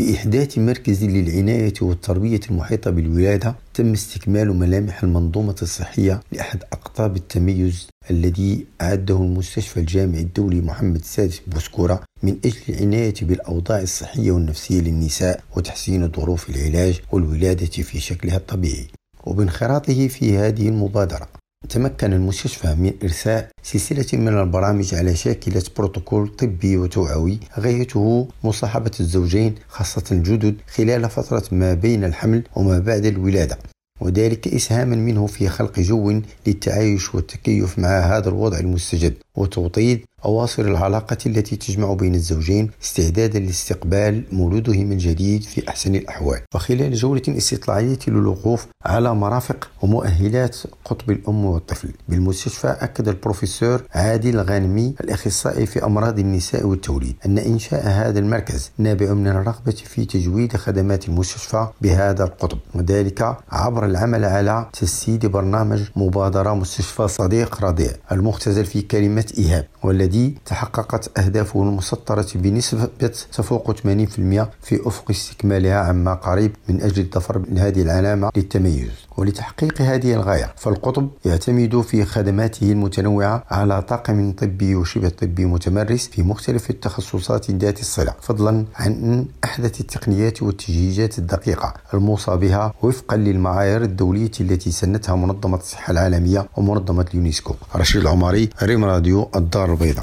بإحداث مركز للعناية والتربية المحيطة بالولادة تم استكمال ملامح المنظومة الصحية لأحد أقطاب التميز الذي أعده المستشفى الجامعي الدولي محمد السادس بوسكورة من أجل العناية بالأوضاع الصحية والنفسية للنساء وتحسين ظروف العلاج والولادة في شكلها الطبيعي. وبانخراطه في هذه المبادرة تمكن المستشفى من إرساء سلسلة من البرامج على شاكلة بروتوكول طبي وتوعوي غايته مصاحبة الزوجين خاصة الجدد خلال فترة ما بين الحمل وما بعد الولادة وذلك إسهاما منه في خلق جو للتعايش والتكيف مع هذا الوضع المستجد. وتوطيد أواصر العلاقة التي تجمع بين الزوجين استعدادا لاستقبال مولوده من جديد في أحسن الأحوال. وخلال جولة استطلاعية للوقوف على مرافق ومؤهلات قطب الأم والطفل بالمستشفى أكد البروفيسور عادل الغانمي الأخصائي في أمراض النساء والتوليد أن إنشاء هذا المركز نابع من الرغبة في تجويد خدمات المستشفى بهذا القطب وذلك عبر العمل على تسييد برنامج مبادرة مستشفى صديق رضيع المختزل في كلمة إيهاب والذي تحققت أهدافه المسطرة بنسبة تفوق 80% في أفق استكمالها عما قريب من أجل الظفر بهذه العلامة للتميز. ولتحقيق هذه الغاية فالقطب يعتمد في خدماته المتنوعة على طاقم طبي وشبه طبي متمرس في مختلف التخصصات ذات الصلة فضلا عن أحدث التقنيات والتجهيزات الدقيقة الموصى بها وفقا للمعايير الدولية التي سنتها منظمة الصحة العالمية ومنظمة اليونسكو. رشيد العمري ريم راديو الدار البيضاء.